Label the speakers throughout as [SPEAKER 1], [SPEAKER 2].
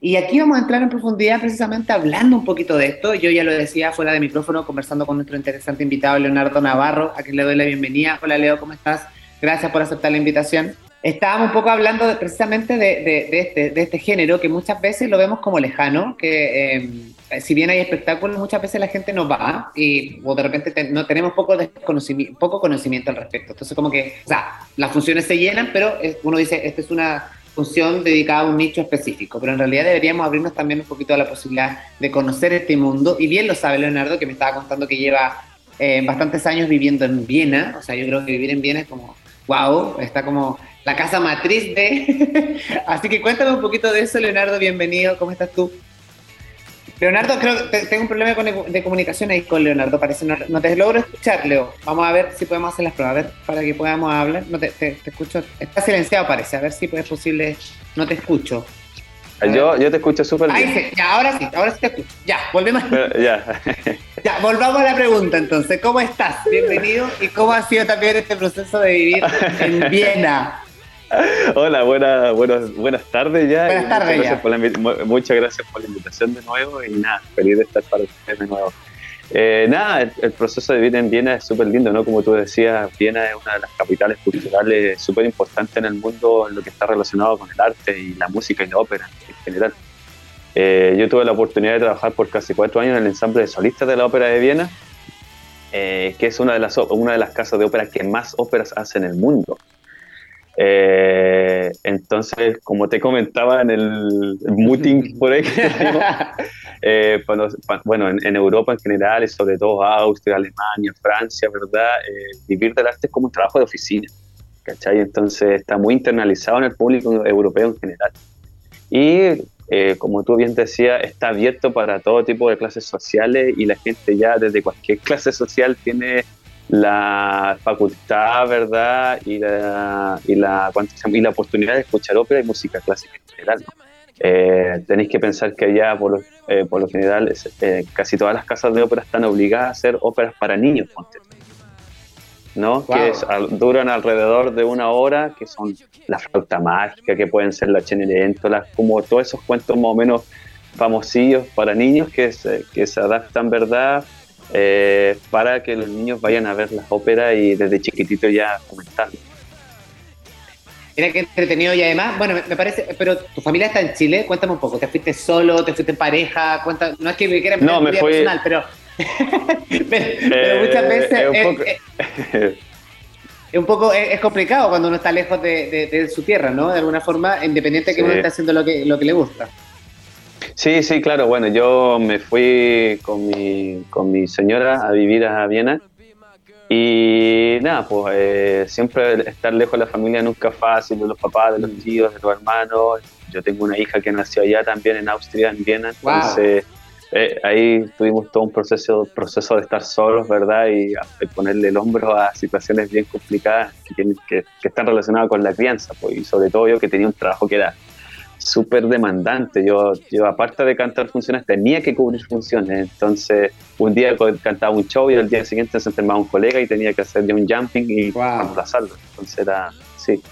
[SPEAKER 1] Y aquí vamos a entrar en profundidad precisamente hablando un poquito de esto. Yo ya lo decía fuera de micrófono, conversando con nuestro interesante invitado Leonardo Navarro, a quien le doy la bienvenida. Hola Leo, ¿cómo estás? Gracias por aceptar la invitación. Estábamos un poco hablando precisamente de, este, de, este, género que muchas veces lo vemos como lejano, que eh, si bien hay espectáculos, muchas veces la gente no va y o de repente no tenemos poco, poco conocimiento al respecto. Entonces como que, o sea, las funciones se llenan, pero uno dice, esta es una dedicada a un nicho específico, pero en realidad deberíamos abrirnos también un poquito a la posibilidad de conocer este mundo, y bien lo sabe Leonardo, que me estaba contando que lleva eh, bastantes años viviendo en Viena, o sea, yo creo que vivir en Viena es como, wow, está como la casa matriz de... Así que cuéntame un poquito de eso, Leonardo, bienvenido, ¿cómo estás tú? Leonardo, creo que tengo un problema de comunicación ahí con Leonardo, parece, no, te logro escuchar, Leo. Vamos a ver si podemos hacer las pruebas, a ver, para que podamos hablar. No te, te, escucho, está silenciado parece, a ver si es posible, no te escucho.
[SPEAKER 2] Yo, yo te escucho súper bien.
[SPEAKER 1] Sí, ya, ahora sí, ahora sí te escucho. Ya, volvemos. ya. ya, volvamos a la pregunta entonces. ¿Cómo estás? Bienvenido. ¿Y cómo ha sido también este proceso de vivir en Viena?
[SPEAKER 2] Hola, buenas, buenas, buenas tardes ya.
[SPEAKER 1] Buenas tardes
[SPEAKER 2] muchas Gracias muchas gracias por la invitación de nuevo y nada, feliz de estar para ustedes de nuevo. Eh, nada, el, proceso de vida en Viena es súper lindo, ¿no? Como tú decías, Viena es una de las capitales culturales súper importantes en el mundo en lo que está relacionado con el arte y la música y la ópera en general. Eh, yo tuve la oportunidad de trabajar por casi cuatro años en el ensamble de solistas de la Ópera de Viena, eh, que es una de, las, una de las casas de ópera que más óperas hace en el mundo. Eh, entonces, como te comentaba en el meeting por ahí, eh, bueno, en, Europa en general y sobre todo Austria, Alemania, Francia, ¿verdad? Eh, vivir del arte es como un trabajo de oficina, ¿cachai? Entonces está muy internalizado en el público europeo en general. Y como tú bien decías, está abierto para todo tipo de clases sociales y la gente ya desde cualquier clase social tiene la facultad, ¿verdad? Y la, y la, y la oportunidad de escuchar ópera y música clásica en general. Eh, tenéis que pensar que allá, por, lo, eh, por lo general, eh, casi todas las casas de ópera están obligadas a hacer óperas para niños, ¿no? Que duran alrededor de una hora, que son la flauta mágica, que pueden ser la Cenerentola, como todos esos cuentos más o menos famosillos para niños que se, que se adaptan, ¿verdad? Eh, para que los niños vayan a ver las óperas y desde chiquitito ya comentarlo.
[SPEAKER 1] Mira qué entretenido y además, bueno, me parece, pero tu familia está en Chile, cuéntame un poco, ¿te fuiste solo, te fuiste en pareja? Cuenta, no es que me quieras
[SPEAKER 2] no, me fui...
[SPEAKER 1] personal, pero, pero, muchas eh, veces es un poco, es, un poco es, complicado cuando uno está lejos de, su tierra, ¿no? De alguna forma, independiente de que uno esté haciendo lo que, lo que le gusta.
[SPEAKER 2] Sí, sí, claro. Bueno, yo me fui con mi, con mi señora a vivir a Viena y nada, pues eh, siempre estar lejos de la familia nunca es fácil, de los papás, de los mm. tíos, de los hermanos. Yo tengo una hija que nació allá también en Austria, en Viena, entonces eh, ahí tuvimos todo un proceso, proceso de estar solos, ¿verdad? Y ponerle el hombro a situaciones bien complicadas que, que, que están relacionadas con la crianza, pues, y sobre todo yo que tenía un trabajo que era súper demandante. Yo, yo, aparte de cantar funciones, tenía que cubrir funciones. Entonces, un día cantaba un show y el día siguiente se enfermaba un colega y tenía que hacer un jumping y wow. reemplazarlo. Entonces, era, sí.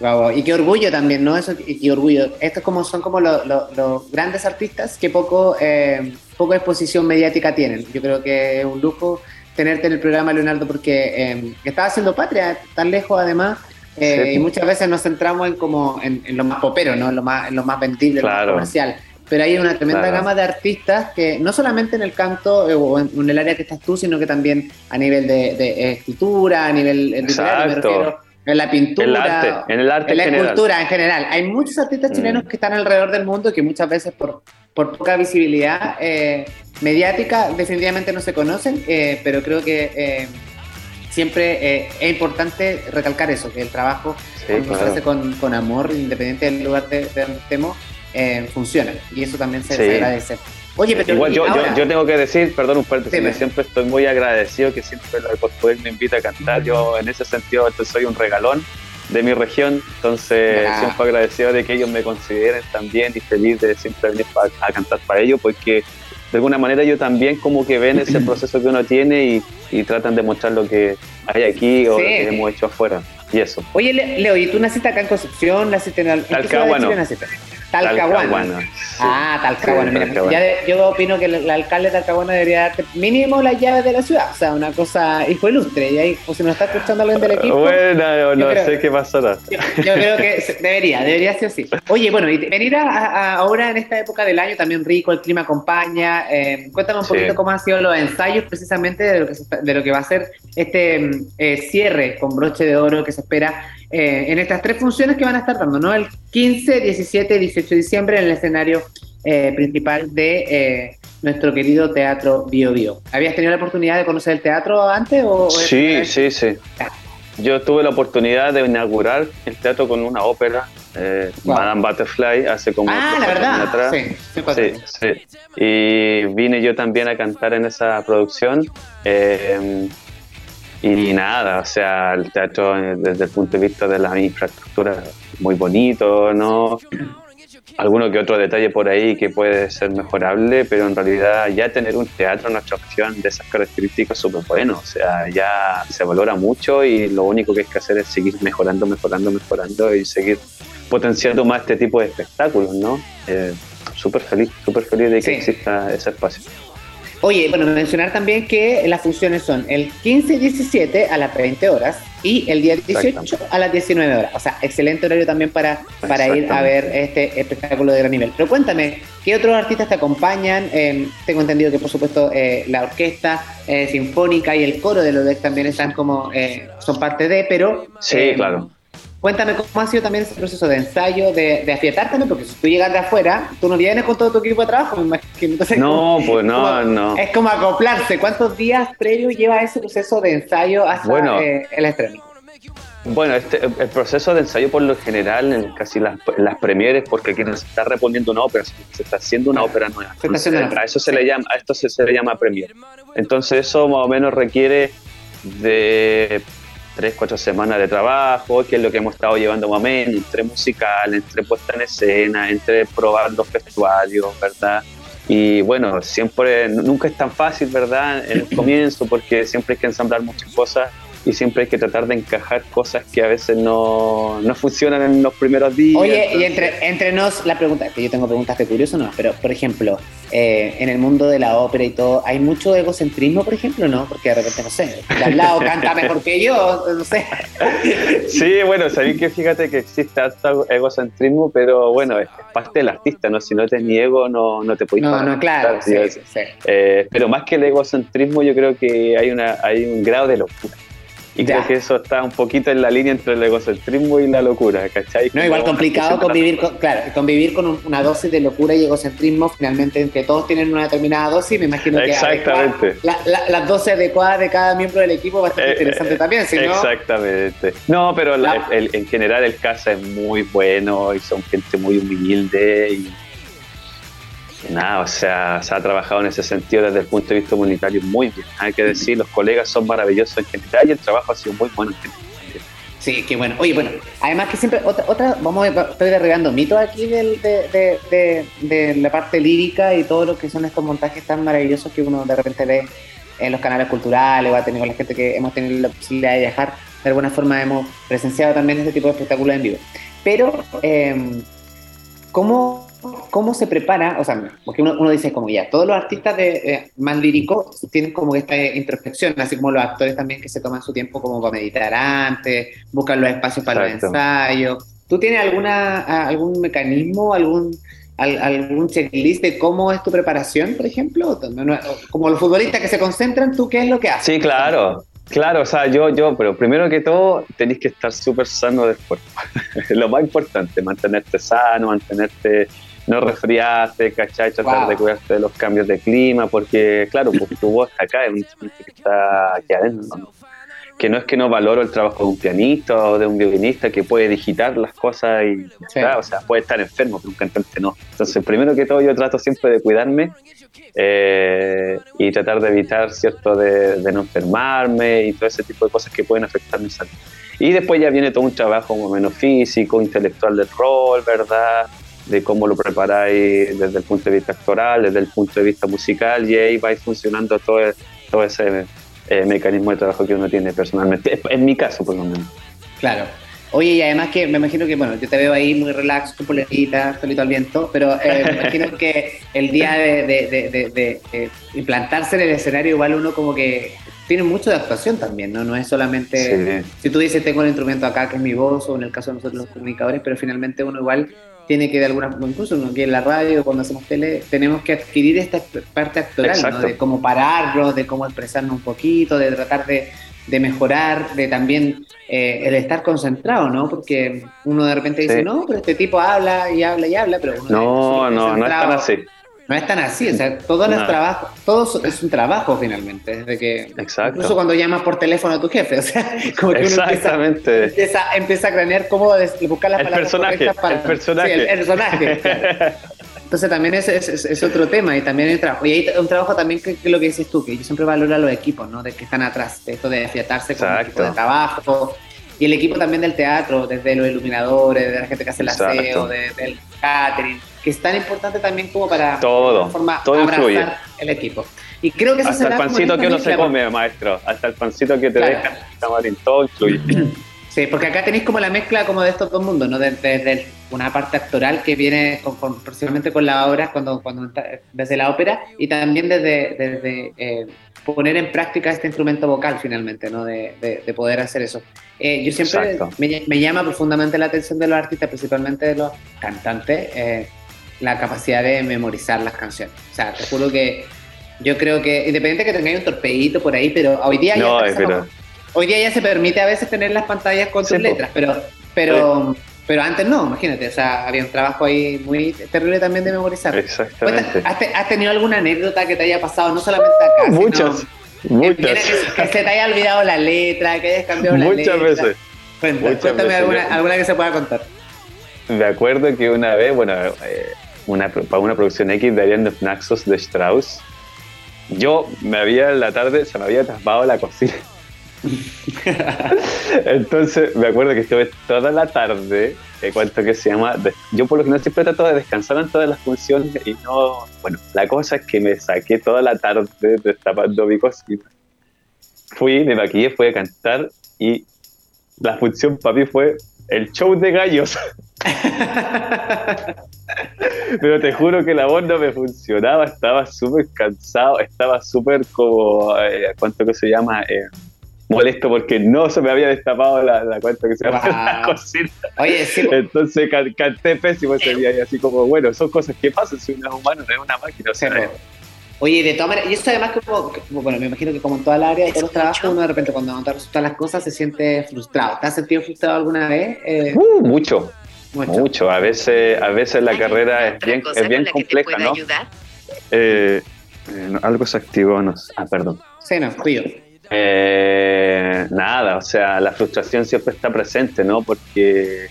[SPEAKER 1] Wow, y qué orgullo también, ¿no? Eso, y qué orgullo. Estos como son como los grandes artistas que poco, eh, poco exposición mediática tienen. Yo creo que es un lujo tenerte en el programa, Leonardo, porque eh, estaba haciendo patria, tan lejos además, eh, y muchas veces nos centramos en como en, lo más popero, ¿no? En lo más, en lo más vendible, lo más comercial. Pero hay una tremenda gama de artistas que no solamente en el canto eh, o en, el área que estás tú, sino que también a nivel de, escritura, a nivel eh, literario, en la pintura,
[SPEAKER 2] en el arte,
[SPEAKER 1] en la escultura en general. Hay muchos artistas chilenos mm. que están alrededor del mundo y que muchas veces por, por poca visibilidad mediática definitivamente no se conocen, pero creo que siempre eh, es importante recalcar eso, que el trabajo se hace con, con, amor, independiente del lugar de, donde estemos, eh, funciona. Y eso también se, agradece.
[SPEAKER 2] Oye, pero Igual yo, yo, tengo que decir, perdón un paréntesis, siempre estoy muy agradecido que siempre por poder me invita a cantar. Yo en ese sentido soy un regalón de mi región, entonces siempre agradecido de que ellos me consideren también y feliz de siempre venir a cantar para ellos, porque de alguna manera ellos también como que ven ese proceso que uno tiene y, tratan de mostrar lo que hay aquí o lo que hemos hecho afuera. Y eso.
[SPEAKER 1] Oye, Leo, ¿y tú naciste acá en Concepción? ¿Naciste en,
[SPEAKER 2] acá, bueno,
[SPEAKER 1] Talcahuano. Ah, Talcahuano. Mira, yo opino que el, alcalde de Talcahuano debería darte mínimo las llaves de la ciudad. O sea, una cosa hijo ilustre. Y ahí, o si nos está escuchando alguien del equipo.
[SPEAKER 2] Bueno, no, sé qué pasará.
[SPEAKER 1] Yo, yo, creo que debería, debería ser así. Oye, bueno, y venir ahora en esta época del año también rico, el clima acompaña. Eh, cuéntame un poquito cómo han sido los ensayos precisamente de lo que, de lo que va a ser este eh, cierre con broche de oro que se espera eh, en estas tres funciones que van a estar dando, ¿no? El 15, 17 y 18 de diciembre en el escenario eh, principal de eh, nuestro querido Teatro Bio Bio. ¿Habías tenido la oportunidad de conocer el teatro antes? O,
[SPEAKER 2] sí, sí, sí. Yo tuve la oportunidad de inaugurar el teatro con una ópera, Madame Butterfly, hace como
[SPEAKER 1] ah, la verdad. atrás. Sí,
[SPEAKER 2] sí, sí, Y vine yo también a cantar en esa producción. Y nada, o sea, el teatro eh, desde el punto de vista de la infraestructura muy bonito, ¿no? Alguno que otro detalle por ahí que puede ser mejorable, pero en realidad ya tener un teatro, una atracción de esas características es súper bueno, o sea, ya se valora mucho y lo único que hay que hacer es seguir mejorando, mejorando, mejorando y seguir potenciando más este tipo de espectáculos, ¿no? Eh, súper feliz, súper feliz de que exista ese espacio.
[SPEAKER 1] Oye, bueno, mencionar también que las funciones son el 15 y 17 a las 20 horas y el día 18 a las 19 horas. O sea, excelente horario también para, para ir a ver este espectáculo de gran nivel. Pero cuéntame, ¿qué otros artistas te acompañan? Em, tengo entendido que, por supuesto, eh, la orquesta eh, sinfónica y el coro de LODEC también están como, eh, son parte de, pero...
[SPEAKER 2] Sí, claro
[SPEAKER 1] Cuéntame cómo ha sido también ese proceso de ensayo, de, de afiatar también, porque si tú llegas de afuera, tú no vienes con todo tu equipo de trabajo, me imagino.
[SPEAKER 2] no, pues no, no.
[SPEAKER 1] Es como acoplarse. ¿Cuántos días previos lleva ese proceso de ensayo hasta eh, el estreno?
[SPEAKER 2] Bueno, este, el proceso de ensayo por lo general, en casi las, las premieres, porque aquí no se está reponiendo una ópera, se está haciendo una ópera nueva. a eso se le llama, a esto se, se le llama premier. Entonces eso más o menos requiere de tres, cuatro semanas de trabajo, que es lo que hemos estado llevando momento, entre musical, entre puesta en escena, entre probar los vestuarios, ¿verdad? Y bueno, siempre, nunca es tan fácil, ¿verdad? En el comienzo, porque siempre hay que ensamblar muchas cosas y siempre hay que tratar de encajar cosas que a veces no, no funcionan en los primeros días.
[SPEAKER 1] Oye, y entre, entre nos, la pregunta, que yo tengo preguntas de curioso, no, pero por ejemplo, eh, en el mundo de la ópera y todo, ¿hay mucho egocentrismo, por ejemplo, no? Porque de repente, no sé, el al lado canta mejor que yo, no sé.
[SPEAKER 2] Sí, bueno, sabí que fíjate que existe alto egocentrismo, pero bueno, es parte del artista, ¿no? Si no te ego, no, no te puedes
[SPEAKER 1] No, no, claro, sí, sí.
[SPEAKER 2] Eh, pero más que el egocentrismo, yo creo que hay, una, hay un grado de locura. Y creo que eso está un poquito en la línea entre el egocentrismo y la locura, ¿cachai?
[SPEAKER 1] No, igual complicado convivir con, claro, convivir con una dosis de locura y egocentrismo, finalmente, que todos tienen una determinada dosis, me imagino que
[SPEAKER 2] Exactamente.
[SPEAKER 1] las dosis adecuadas de cada miembro del equipo va a estar eh, interesante también, ¿sí?
[SPEAKER 2] Exactamente. No, pero en general el casa es muy bueno y son gente muy humilde y Nada, o sea, se ha trabajado en ese sentido desde el punto de vista comunitario muy bien. Hay que decir, los colegas son maravillosos en general y el trabajo ha sido muy bueno en general.
[SPEAKER 1] Sí, qué bueno. Oye, bueno, además que siempre, otra, otra vamos estoy derribando mitos aquí de, la parte lírica y todo lo que son estos montajes tan maravillosos que uno de repente ve en los canales culturales o ha tenido la gente que hemos tenido la posibilidad de viajar. De alguna forma hemos presenciado también este tipo de espectáculos en vivo. Pero, eh, ¿cómo ¿Cómo se prepara? O sea, porque uno, dice como ya, todos los artistas de, eh, más líricos tienen como esta introspección, así como los actores también que se toman su tiempo como para meditar antes, buscan los espacios para los ensayos. ¿Tú tienes alguna, algún mecanismo, algún, algún checklist de cómo es tu preparación, por ejemplo? Como los futbolistas que se concentran, ¿tú qué es lo que haces?
[SPEAKER 2] Sí, claro. Claro, o sea, yo, yo, pero primero que todo, tenéis que estar súper sano del cuerpo. lo más importante, mantenerte sano, mantenerte no resfriarte, ¿cachai? Tratar de cuidarte de los cambios de clima, porque, claro, porque tu voz acá es un que está aquí adentro, ¿no? Que no es que no valoro el trabajo de un pianista o de un violinista que puede digitar las cosas y, o sea, puede estar enfermo, pero un cantante no. Entonces, primero que todo, yo trato siempre de cuidarme eh, y tratar de evitar, ¿cierto?, de, de, no enfermarme y todo ese tipo de cosas que pueden afectar mi salud. Y después ya viene todo un trabajo más o menos físico, intelectual del rol, ¿verdad? De cómo lo preparáis desde el punto de vista actoral, desde el punto de vista musical, y ahí vais funcionando todo, todo ese eh, mecanismo de trabajo que uno tiene personalmente, en mi caso por lo menos.
[SPEAKER 1] Claro. Oye, y además que me imagino que, bueno, yo te veo ahí muy relax, tu polerita, solito al viento, pero eh, me imagino que el día de, de, de, implantarse en el escenario, igual uno como que tiene mucho de actuación también, ¿no? No es solamente, si tú dices tengo el instrumento acá que es mi voz, o en el caso de nosotros los comunicadores, pero finalmente uno igual tiene que de alguna incluso uno aquí en la radio, cuando hacemos tele, tenemos que adquirir esta parte actoral, ¿no? De cómo pararlo, de cómo expresarnos un poquito, de tratar de de mejorar, de también eh, el estar concentrado, ¿no? Porque uno de repente dice, no, pero este tipo habla y habla y habla, pero uno
[SPEAKER 2] no, no, no es tan así.
[SPEAKER 1] No es tan así, o sea, todo no. trabajo, todo es un trabajo finalmente, desde que
[SPEAKER 2] Exacto.
[SPEAKER 1] incluso cuando llamas por teléfono a tu jefe, o sea, como que uno empieza, empieza, empieza, a cranear cómo buscar las
[SPEAKER 2] el
[SPEAKER 1] palabras
[SPEAKER 2] personaje,
[SPEAKER 1] para
[SPEAKER 2] el personaje,
[SPEAKER 1] sí, el, personaje. Entonces también es, es, otro tema y también hay trabajo. Y hay un trabajo también que, es lo que dices tú, que yo siempre valoro a los equipos, ¿no? De que están atrás, de esto de afiatarse con el equipo de trabajo. Y el equipo también del teatro, desde los iluminadores, de la gente que hace el aseo, del catering, que es tan importante también como para
[SPEAKER 2] todo,
[SPEAKER 1] forma,
[SPEAKER 2] todo
[SPEAKER 1] el equipo. Y creo que eso
[SPEAKER 2] Hasta el pancito que uno se come, maestro. Hasta el pancito que te dejan, todo influye.
[SPEAKER 1] Sí, porque acá tenéis como la mezcla como de estos dos mundos, ¿no? Desde una parte actoral que viene con, con, con la obra, cuando, cuando desde la ópera, y también desde, desde eh, poner en práctica este instrumento vocal finalmente, ¿no? De, de, poder hacer eso. Eh, yo siempre me, me, llama profundamente la atención de los artistas, principalmente de los cantantes, eh, la capacidad de memorizar las canciones. O sea, te juro que yo creo que, independiente de que tengáis un torpedito por ahí, pero hoy día
[SPEAKER 2] no, ya
[SPEAKER 1] Hoy día ya se permite a veces tener las pantallas con sus letras, pero, pero, pero antes no, imagínate, o sea, había un trabajo ahí muy terrible también de memorizar.
[SPEAKER 2] Exactamente.
[SPEAKER 1] ¿Has, tenido alguna anécdota que te haya pasado, no solamente acá?
[SPEAKER 2] Muchas, muchas.
[SPEAKER 1] Que, se te haya olvidado la letra, que hayas cambiado la letra.
[SPEAKER 2] Muchas veces.
[SPEAKER 1] Cuéntame, alguna, alguna, que se pueda contar.
[SPEAKER 2] Me acuerdo que una vez, bueno, eh, una, para una producción X de Ariane Naxos de Strauss, yo me había en la tarde, se me había traspado la cocina Entonces me acuerdo que estuve toda la tarde, eh, cuento que se llama, yo por lo no siempre trato de descansar en todas las funciones y no, bueno, la cosa es que me saqué toda la tarde destapando mi cocina. Fui, me maquillé, fui a cantar y la función para mí fue el show de gallos. Pero te juro que la voz no me funcionaba, estaba súper cansado, estaba súper como, eh, ¿cuánto que se llama? Eh, molesto porque no se me había destapado la, cuenta que se llama la cocina.
[SPEAKER 1] Oye, sí.
[SPEAKER 2] Entonces canté pésimo ese día y así como, bueno, son cosas que pasan si uno es humano, no es una máquina. O sea,
[SPEAKER 1] Oye, de todas maneras, y eso además como, bueno, me imagino que como en toda el área, de todos los trabajos, uno de repente cuando no te resultan las cosas se siente frustrado. ¿Te has sentido frustrado alguna vez?
[SPEAKER 2] Eh, uh, mucho, mucho, A veces, a veces la carrera es bien, es bien compleja, ¿no? Eh, eh, algo se activó, no Ah, perdón.
[SPEAKER 1] Sí, no, fui yo.
[SPEAKER 2] Eh, nada, o sea, la frustración siempre está presente, ¿no? Porque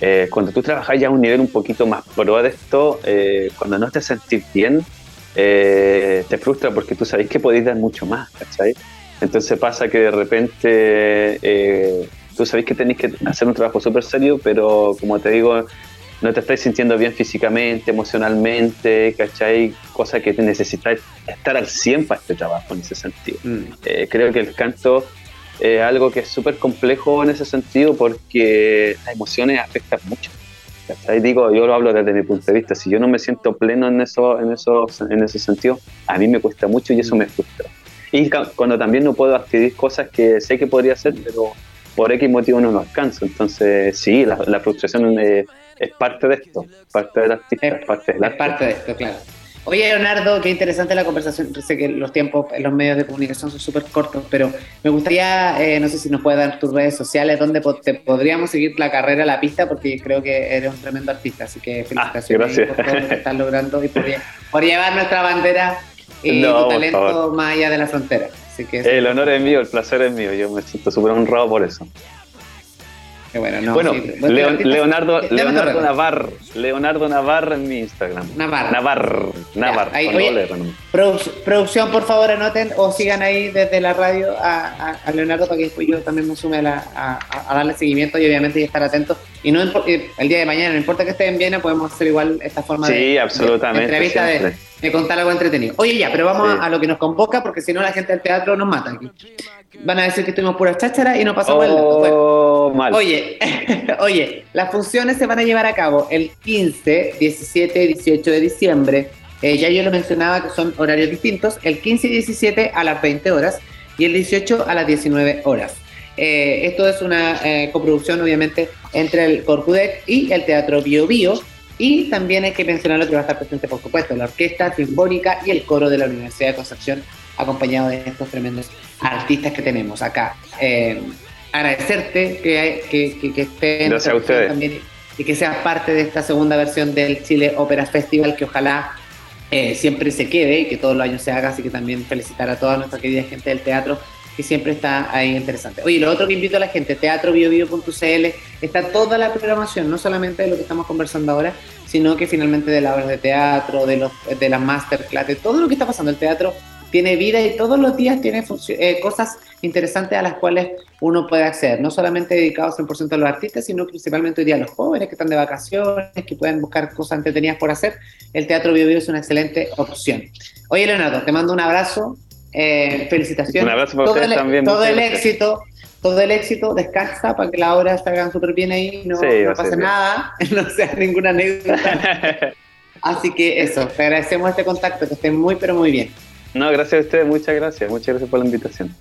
[SPEAKER 2] eh, cuando tú trabajas ya a un nivel un poquito más pro de esto, eh, cuando no te sentís bien, te frustra porque tú sabes que podéis dar mucho más, ¿cachai? Entonces pasa que de repente tú sabéis que tenéis que hacer un trabajo súper serio, pero como te digo, no te estás sintiendo bien físicamente, emocionalmente, ¿cachai? Cosa que necesitas estar al 100 para este trabajo en ese sentido. Mm. Eh, creo que el canto es algo que es súper complejo en ese sentido porque las emociones afectan mucho. ¿cachai? Digo, yo lo hablo desde mi punto de vista, si yo no me siento pleno en, eso, en, eso, en ese sentido, a mí me cuesta mucho y eso me frustra. Y cuando también no puedo adquirir cosas que sé que podría hacer, pero por X motivo no lo alcanzo. Entonces, sí, la, la frustración es es parte de esto, parte del artista, es, parte de
[SPEAKER 1] Es parte de esto, claro. Oye, Leonardo, qué interesante la conversación. Sé que los tiempos en los medios de comunicación son súper cortos, pero me gustaría, eh, no sé si nos puedes dar tus redes sociales, donde te podríamos seguir la carrera la pista, porque creo que eres un tremendo artista. Así que
[SPEAKER 2] ah, felicitaciones
[SPEAKER 1] por todo lo que estás logrando y por, llevar nuestra bandera y tu talento más allá de la frontera. Así que
[SPEAKER 2] el honor es mío, el placer es mío. Yo me siento súper honrado por eso
[SPEAKER 1] bueno,
[SPEAKER 2] Leonardo, Leonardo Navarro, Leonardo Navarro en mi Instagram.
[SPEAKER 1] Navarro.
[SPEAKER 2] Navarro. Navarro.
[SPEAKER 1] producción, por favor, anoten o sigan ahí desde la radio a, Leonardo para que después yo también me sume a, darle seguimiento y obviamente estar atentos. Y no el día de mañana, no importa que esté en Viena, podemos hacer igual esta forma
[SPEAKER 2] de, absolutamente,
[SPEAKER 1] entrevista de, contar algo entretenido. Oye, ya, pero vamos a, lo que nos convoca porque si no la gente del teatro nos mata aquí. Van a decir que estuvimos puras chácharas y no pasamos
[SPEAKER 2] oh,
[SPEAKER 1] Oye, oye, las funciones se van a llevar a cabo el 15, 17 y 18 de diciembre. Eh, ya yo lo mencionaba que son horarios distintos. El 15 y 17 a las 20 horas y el 18 a las 19 horas. Eh, esto es una eh, coproducción, obviamente, entre el Corcudec y el Teatro Bio Bio. Y también hay que mencionar lo que va a estar presente, por supuesto, la Orquesta Sinfónica y el Coro de la Universidad de Concepción, acompañado de estos tremendos artistas que tenemos acá. Eh, agradecerte que, que, que, estén
[SPEAKER 2] Gracias a ustedes.
[SPEAKER 1] también y que seas parte de esta segunda versión del Chile Ópera Festival, que ojalá siempre se quede y que todos los años se haga. Así que también felicitar a toda nuestra querida gente del teatro que siempre está ahí interesante. Oye, lo otro que invito a la gente, teatrobiobio.cl, está toda la programación, no solamente de lo que estamos conversando ahora, sino que finalmente de las obras de teatro, de, los, de las masterclass, de todo lo que está pasando. El teatro tiene vida y todos los días tiene eh, cosas interesantes a las cuales uno puede acceder, no solamente dedicados 100% a los artistas, sino principalmente hoy día a los jóvenes que están de vacaciones, que pueden buscar cosas entretenidas por hacer. El Teatro Bio, Bio es una excelente opción. Oye, Leonardo, te mando un abrazo, eh, felicitaciones.
[SPEAKER 2] Un abrazo para
[SPEAKER 1] todo
[SPEAKER 2] ustedes
[SPEAKER 1] el,
[SPEAKER 2] también.
[SPEAKER 1] Todo el éxito, todo el éxito, descansa para que las obras salgan súper bien ahí, no,
[SPEAKER 2] Sí,
[SPEAKER 1] no pase nada, no sea ninguna anécdota. Así que eso, te agradecemos este contacto, que estén muy, pero muy bien.
[SPEAKER 2] No, gracias a ustedes, muchas gracias. Muchas gracias por la invitación.